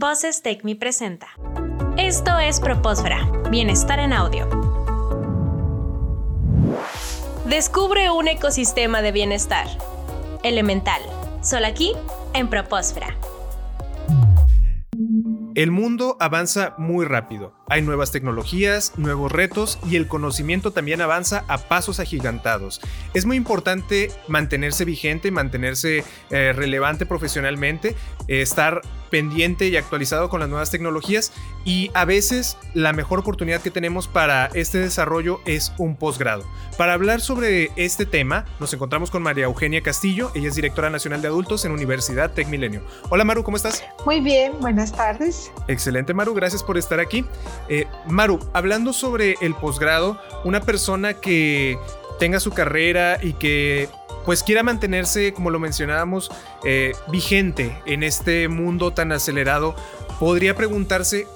Voces Take Me presenta. Esto es Propósfera, Bienestar en Audio. Descubre un ecosistema de bienestar. Elemental. Solo aquí, en Propósfera. El mundo avanza muy rápido. Hay nuevas tecnologías, nuevos retos y el conocimiento también avanza a pasos agigantados. Es muy importante mantenerse vigente, mantenerse eh, relevante profesionalmente, eh, estar pendiente y actualizado con las nuevas tecnologías y a veces la mejor oportunidad que tenemos para este desarrollo es un posgrado. Para hablar sobre este tema nos encontramos con María Eugenia Castillo, ella es directora nacional de adultos en Universidad Tec Milenio. Hola Maru, ¿cómo estás? Muy bien, buenas tardes. Excelente Maru, gracias por estar aquí. Eh, Maru, hablando sobre el posgrado, una persona que tenga su carrera y que pues quiera mantenerse, como lo mencionábamos, eh, vigente en este mundo tan acelerado, podría preguntarse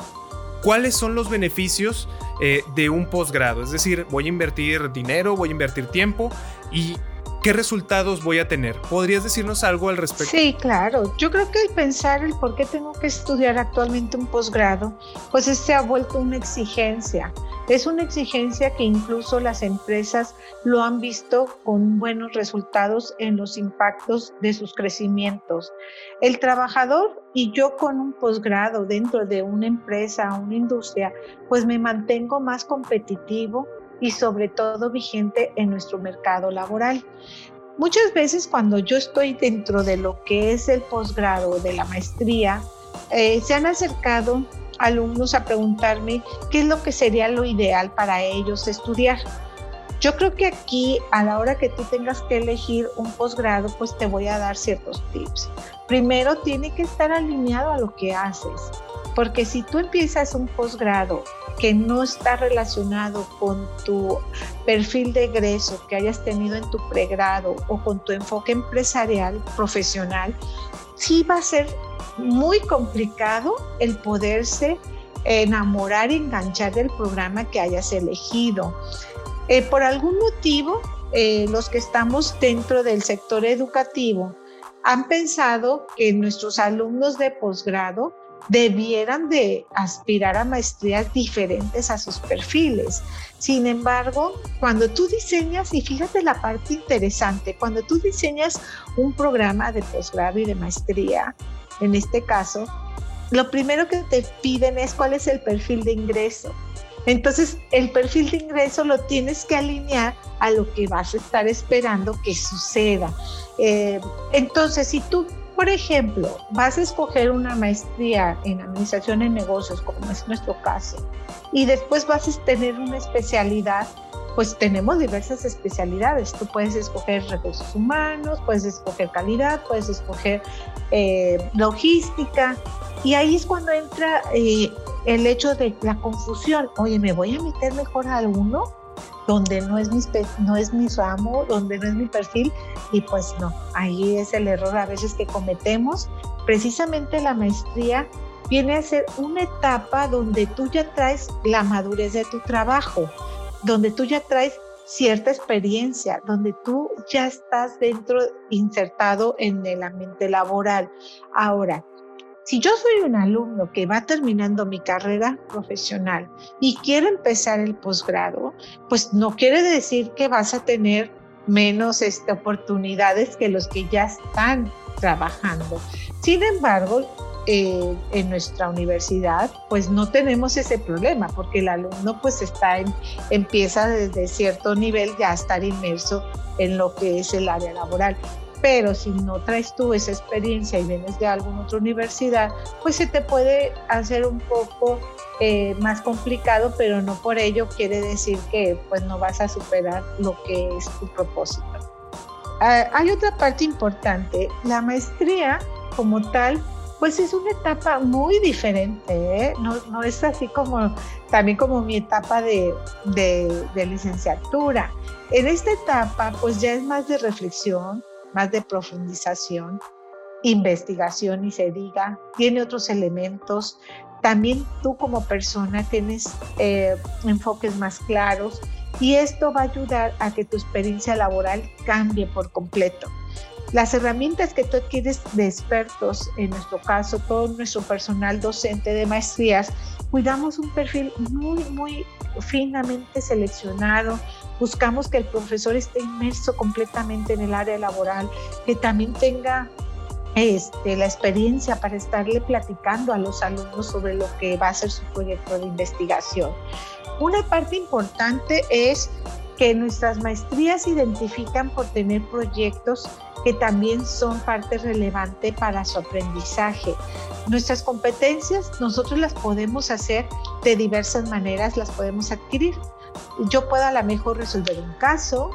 cuáles son los beneficios eh, de un posgrado. Es decir, voy a invertir dinero, voy a invertir tiempo y ¿Qué resultados voy a tener? ¿Podrías decirnos algo al respecto? Sí, claro. Yo creo que el pensar el por qué tengo que estudiar actualmente un posgrado, pues este ha vuelto una exigencia. Es una exigencia que incluso las empresas lo han visto con buenos resultados en los impactos de sus crecimientos. El trabajador y yo con un posgrado dentro de una empresa, una industria, pues me mantengo más competitivo, y sobre todo vigente en nuestro mercado laboral. Muchas veces cuando yo estoy dentro de lo que es el posgrado de la maestría, eh, se han acercado alumnos a preguntarme qué es lo que sería lo ideal para ellos estudiar. Yo creo que aquí, a la hora que tú tengas que elegir un posgrado, pues te voy a dar ciertos tips. Primero, tiene que estar alineado a lo que haces, porque si tú empiezas un posgrado que no está relacionado con tu perfil de egreso que hayas tenido en tu pregrado o con tu enfoque empresarial, profesional, sí va a ser muy complicado el poderse enamorar y enganchar del programa que hayas elegido. Eh, por algún motivo, eh, los que estamos dentro del sector educativo han pensado que nuestros alumnos de posgrado debieran de aspirar a maestrías diferentes a sus perfiles. Sin embargo, cuando tú diseñas, y fíjate la parte interesante, cuando tú diseñas un programa de posgrado y de maestría, en este caso, lo primero que te piden es cuál es el perfil de ingreso. Entonces, el perfil de ingreso lo tienes que alinear a lo que vas a estar esperando que suceda. Eh, entonces, si tú por ejemplo, vas a escoger una maestría en administración de negocios, como es nuestro caso, y después vas a tener una especialidad, pues tenemos diversas especialidades. Tú puedes escoger recursos humanos, puedes escoger calidad, puedes escoger eh, logística, y ahí es cuando entra eh, el hecho de la confusión. Oye, ¿me voy a meter mejor a uno? Donde no es, mi, no es mi ramo, donde no es mi perfil, y pues no, ahí es el error a veces que cometemos. Precisamente la maestría viene a ser una etapa donde tú ya traes la madurez de tu trabajo, donde tú ya traes cierta experiencia, donde tú ya estás dentro, insertado en el ambiente laboral. Ahora, si yo soy un alumno que va terminando mi carrera profesional y quiero empezar el posgrado, pues no quiere decir que vas a tener menos este, oportunidades que los que ya están trabajando. Sin embargo, eh, en nuestra universidad, pues no tenemos ese problema, porque el alumno pues está empieza desde cierto nivel ya a estar inmerso en lo que es el área laboral pero si no traes tú esa experiencia y vienes de alguna otra universidad, pues se te puede hacer un poco eh, más complicado, pero no por ello quiere decir que pues no vas a superar lo que es tu propósito. Ah, hay otra parte importante, la maestría como tal, pues es una etapa muy diferente, ¿eh? no, no, es así como también como mi etapa de, de, de licenciatura. En esta etapa pues ya es más de reflexión, más de profundización, investigación y se diga, tiene otros elementos. También tú como persona tienes eh, enfoques más claros y esto va a ayudar a que tu experiencia laboral cambie por completo. Las herramientas que tú adquieres de expertos, en nuestro caso, todo nuestro personal docente de maestrías, cuidamos un perfil muy, muy finamente seleccionado. Buscamos que el profesor esté inmerso completamente en el área laboral, que también tenga este, la experiencia para estarle platicando a los alumnos sobre lo que va a ser su proyecto de investigación. Una parte importante es que nuestras maestrías identifican por tener proyectos que también son parte relevante para su aprendizaje. Nuestras competencias nosotros las podemos hacer de diversas maneras, las podemos adquirir. Yo puedo a lo mejor resolver un caso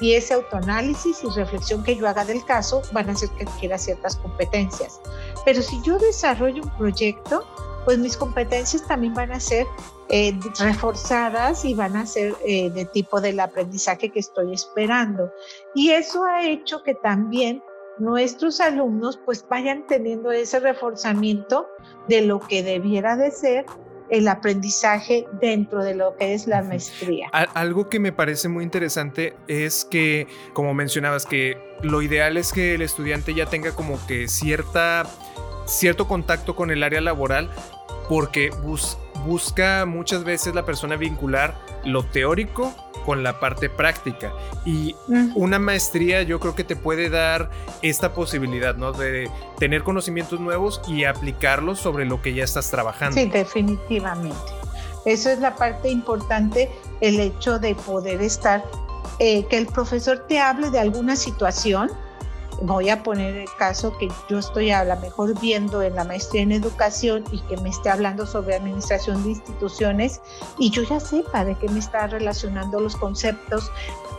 y ese autoanálisis y reflexión que yo haga del caso van a hacer que adquiera ciertas competencias. Pero si yo desarrollo un proyecto, pues mis competencias también van a ser eh, reforzadas y van a ser eh, de tipo del aprendizaje que estoy esperando. Y eso ha hecho que también nuestros alumnos pues vayan teniendo ese reforzamiento de lo que debiera de ser el aprendizaje dentro de lo que es la maestría. Algo que me parece muy interesante es que, como mencionabas, que lo ideal es que el estudiante ya tenga como que cierta cierto contacto con el área laboral porque busca muchas veces la persona vincular lo teórico con la parte práctica. Y una maestría yo creo que te puede dar esta posibilidad, ¿no? De tener conocimientos nuevos y aplicarlos sobre lo que ya estás trabajando. Sí, definitivamente. Eso es la parte importante, el hecho de poder estar, eh, que el profesor te hable de alguna situación voy a poner el caso que yo estoy a lo mejor viendo en la maestría en educación y que me esté hablando sobre administración de instituciones y yo ya sepa de qué me está relacionando los conceptos,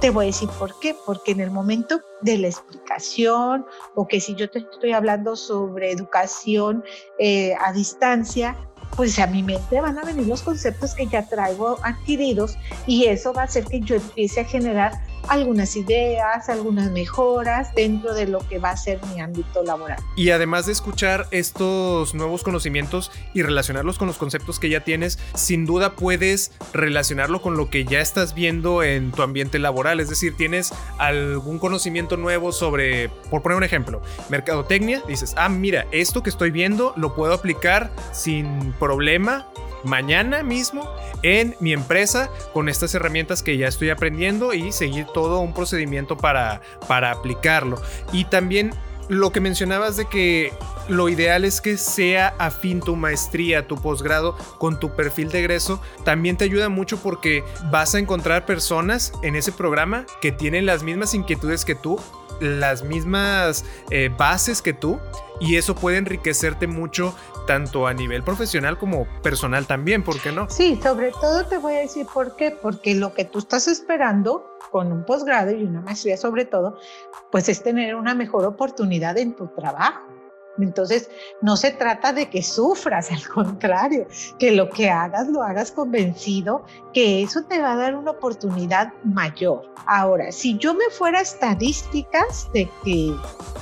te voy a decir por qué, porque en el momento de la explicación o que si yo te estoy hablando sobre educación eh, a distancia, pues a mi mente van a venir los conceptos que ya traigo adquiridos y eso va a hacer que yo empiece a generar algunas ideas, algunas mejoras dentro de lo que va a ser mi ámbito laboral. Y además de escuchar estos nuevos conocimientos y relacionarlos con los conceptos que ya tienes, sin duda puedes relacionarlo con lo que ya estás viendo en tu ambiente laboral. Es decir, tienes algún conocimiento nuevo sobre, por poner un ejemplo, mercadotecnia. Dices, ah, mira, esto que estoy viendo lo puedo aplicar sin problema mañana mismo en mi empresa con estas herramientas que ya estoy aprendiendo y seguir todo un procedimiento para, para aplicarlo. Y también lo que mencionabas de que lo ideal es que sea afín tu maestría, tu posgrado con tu perfil de egreso, también te ayuda mucho porque vas a encontrar personas en ese programa que tienen las mismas inquietudes que tú, las mismas eh, bases que tú y eso puede enriquecerte mucho tanto a nivel profesional como personal también, ¿por qué no? Sí, sobre todo te voy a decir por qué, porque lo que tú estás esperando con un posgrado y una maestría sobre todo, pues es tener una mejor oportunidad en tu trabajo. Entonces, no se trata de que sufras, al contrario, que lo que hagas lo hagas convencido que eso te va a dar una oportunidad mayor. Ahora, si yo me fuera a estadísticas de que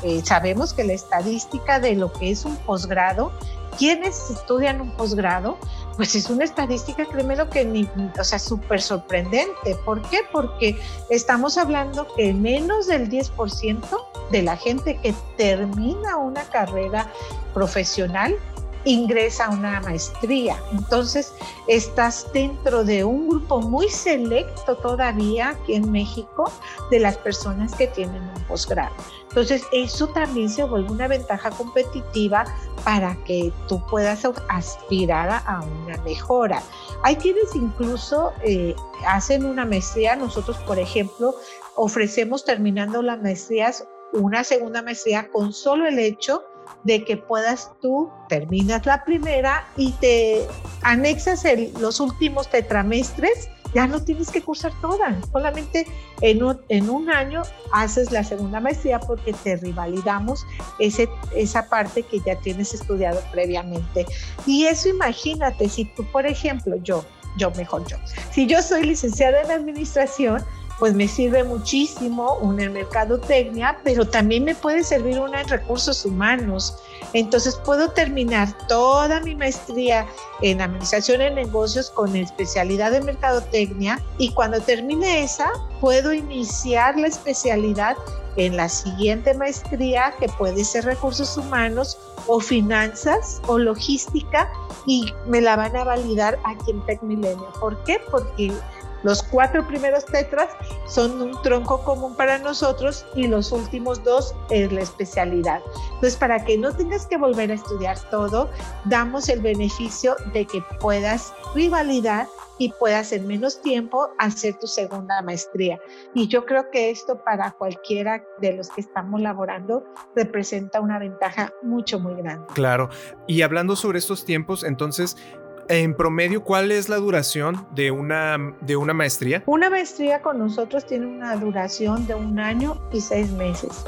eh, sabemos que la estadística de lo que es un posgrado quienes estudian un posgrado, pues es una estadística, créeme lo que ni, o sea, súper sorprendente. ¿Por qué? Porque estamos hablando que menos del 10% de la gente que termina una carrera profesional ingresa a una maestría. Entonces, estás dentro de un grupo muy selecto todavía aquí en México de las personas que tienen un posgrado. Entonces, eso también se vuelve una ventaja competitiva para que tú puedas aspirar a una mejora. Hay quienes incluso eh, hacen una maestría. Nosotros, por ejemplo, ofrecemos terminando las maestrías una segunda maestría con solo el hecho de que puedas tú, terminas la primera y te anexas los últimos tetramestres, ya no tienes que cursar toda, solamente en un, año haces la segunda maestría porque te rivalidamos ese, esa parte que ya tienes estudiado previamente. Y eso imagínate, si tú, por ejemplo, yo, yo mejor yo, si yo soy licenciada en administración, pues me sirve muchísimo una en mercadotecnia, pero también me puede servir una en recursos humanos. Entonces puedo terminar toda mi maestría en administración de negocios con especialidad en mercadotecnia y cuando termine esa puedo iniciar la especialidad en la siguiente maestría, que puede ser recursos humanos o finanzas o logística, y me la van a validar aquí en TecMilenio. ¿Por qué? Porque los cuatro primeros tetras son un tronco común para nosotros y los últimos dos es la especialidad. Entonces, para que no tengas que volver a estudiar todo, damos el beneficio de que puedas rivalidar y puedas en menos tiempo hacer tu segunda maestría. Y yo creo que esto para cualquiera de los que estamos laborando representa una ventaja mucho, muy grande. Claro. Y hablando sobre estos tiempos, entonces, en promedio, ¿cuál es la duración de una, de una maestría? Una maestría con nosotros tiene una duración de un año y seis meses.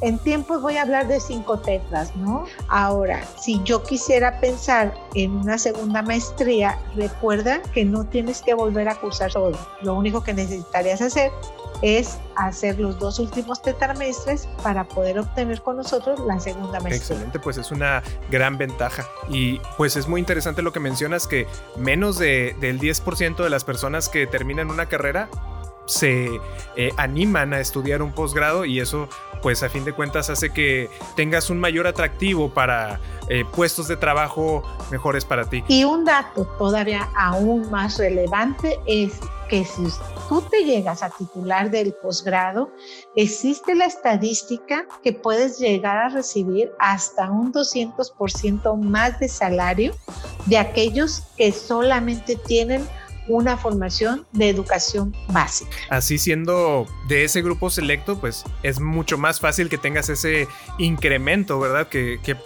En tiempos voy a hablar de cinco tetras, ¿no? Ahora, si yo quisiera pensar en una segunda maestría, recuerda que no tienes que volver a cursar todo. Lo único que necesitarías hacer es hacer los dos últimos tetramestres para poder obtener con nosotros la segunda maestría. Excelente, pues es una gran ventaja. Y pues es muy interesante lo que mencionas que menos de, del 10% de las personas que terminan una carrera se eh, animan a estudiar un posgrado y eso pues a fin de cuentas hace que tengas un mayor atractivo para eh, puestos de trabajo mejores para ti. Y un dato todavía aún más relevante es que si tú te llegas a titular del posgrado, existe la estadística que puedes llegar a recibir hasta un 200% más de salario de aquellos que solamente tienen una formación de educación básica. Así siendo de ese grupo selecto, pues es mucho más fácil que tengas ese incremento, ¿verdad? Que, que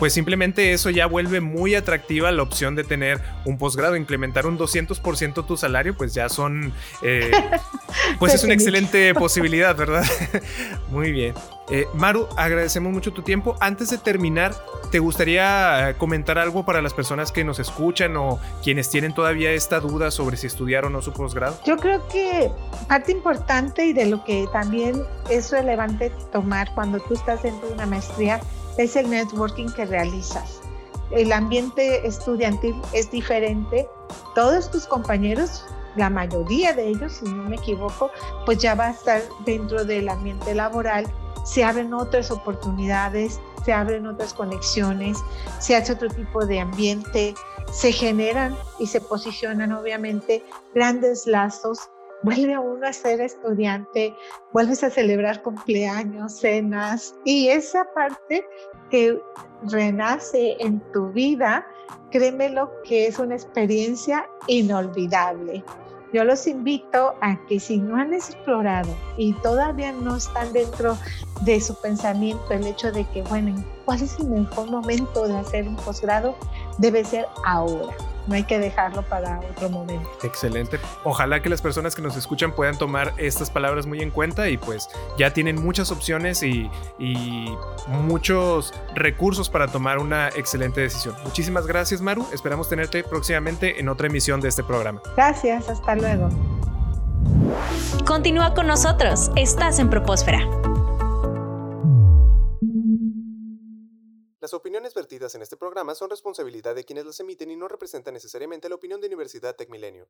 pues simplemente eso ya vuelve muy atractiva la opción de tener un posgrado, implementar un 200% tu salario, pues ya son, eh, pues es una excelente posibilidad, ¿verdad? muy bien. Eh, Maru, agradecemos mucho tu tiempo. Antes de terminar, ¿te gustaría eh, comentar algo para las personas que nos escuchan o quienes tienen todavía esta duda sobre si estudiar o no su posgrado? Yo creo que parte importante y de lo que también es relevante tomar cuando tú estás dentro de una maestría es el networking que realizas. El ambiente estudiantil es diferente. Todos tus compañeros, la mayoría de ellos, si no me equivoco, pues ya va a estar dentro del ambiente laboral. Se abren otras oportunidades, se abren otras conexiones, se hace otro tipo de ambiente, se generan y se posicionan obviamente grandes lazos vuelve a uno a ser estudiante, vuelves a celebrar cumpleaños, cenas y esa parte que renace en tu vida, créemelo que es una experiencia inolvidable. Yo los invito a que si no han explorado y todavía no están dentro de su pensamiento el hecho de que, bueno, ¿cuál es el mejor momento de hacer un posgrado? Debe ser ahora no hay que dejarlo para otro momento. Excelente. Ojalá que las personas que nos escuchan puedan tomar estas palabras muy en cuenta y pues ya tienen muchas opciones y, y muchos recursos para tomar una excelente decisión. Muchísimas gracias Maru, esperamos tenerte próximamente en otra emisión de este programa. Gracias, hasta luego. Continúa con nosotros, estás en Propósfera. Las opiniones vertidas en este programa son responsabilidad de quienes las emiten y no representan necesariamente la opinión de Universidad TecMilenio.